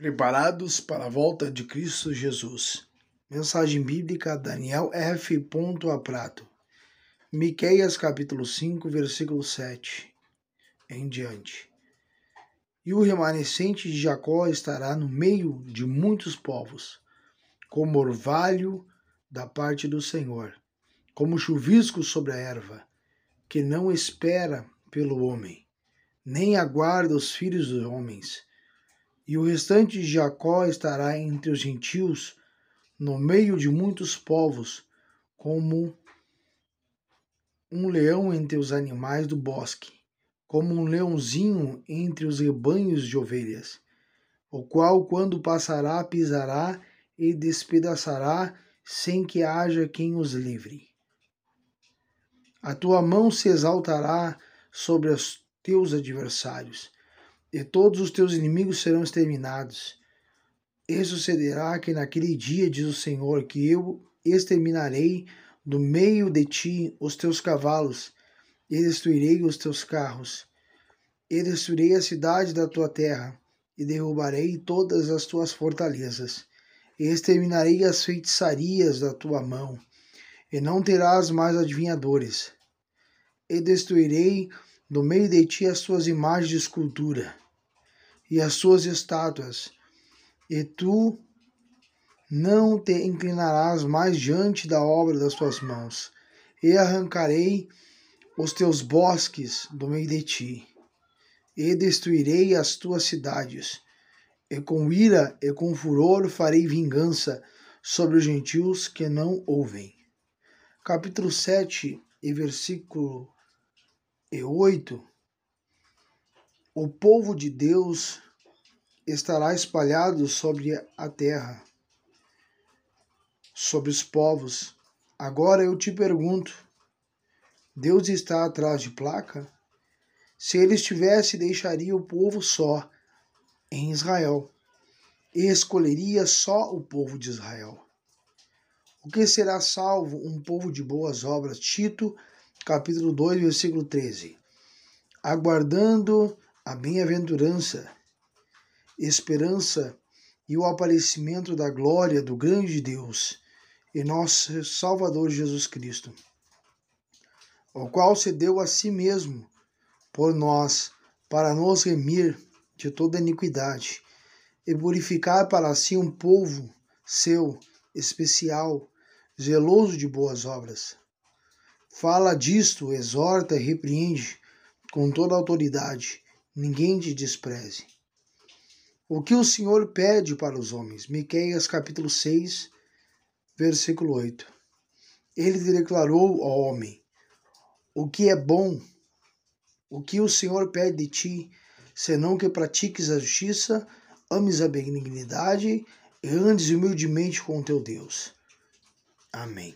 Preparados para a volta de Cristo Jesus. Mensagem bíblica Daniel F. Prato. Miqueias capítulo 5, versículo 7 em diante. E o remanescente de Jacó estará no meio de muitos povos, como orvalho da parte do Senhor, como chuvisco sobre a erva, que não espera pelo homem, nem aguarda os filhos dos homens e o restante de Jacó estará entre os gentios, no meio de muitos povos, como um leão entre os animais do bosque, como um leãozinho entre os rebanhos de ovelhas, o qual, quando passará, pisará e despedaçará, sem que haja quem os livre. A tua mão se exaltará sobre os teus adversários e todos os teus inimigos serão exterminados. E sucederá que naquele dia, diz o Senhor, que eu exterminarei do meio de ti os teus cavalos, e destruirei os teus carros, e destruirei a cidade da tua terra, e derrubarei todas as tuas fortalezas, e exterminarei as feitiçarias da tua mão, e não terás mais adivinhadores, e destruirei do meio de ti as tuas imagens de escultura e as suas estátuas, e tu não te inclinarás mais diante da obra das tuas mãos, e arrancarei os teus bosques do meio de ti, e destruirei as tuas cidades, e com ira e com furor farei vingança sobre os gentios que não ouvem. Capítulo 7 e versículo 8 o povo de Deus estará espalhado sobre a terra, sobre os povos. Agora eu te pergunto: Deus está atrás de placa? Se ele estivesse, deixaria o povo só em Israel e escolheria só o povo de Israel. O que será salvo um povo de boas obras? Tito, capítulo 2, versículo 13. Aguardando a bem-aventurança, esperança e o aparecimento da glória do grande Deus e nosso Salvador Jesus Cristo, o qual se deu a si mesmo por nós para nos remir de toda iniquidade e purificar para si um povo seu especial, zeloso de boas obras. Fala disto, exorta e repreende com toda autoridade ninguém te despreze. O que o Senhor pede para os homens? Miqueias capítulo 6, versículo 8. Ele declarou ao homem: O que é bom, o que o Senhor pede de ti, senão que pratiques a justiça, ames a benignidade e andes humildemente com teu Deus. Amém.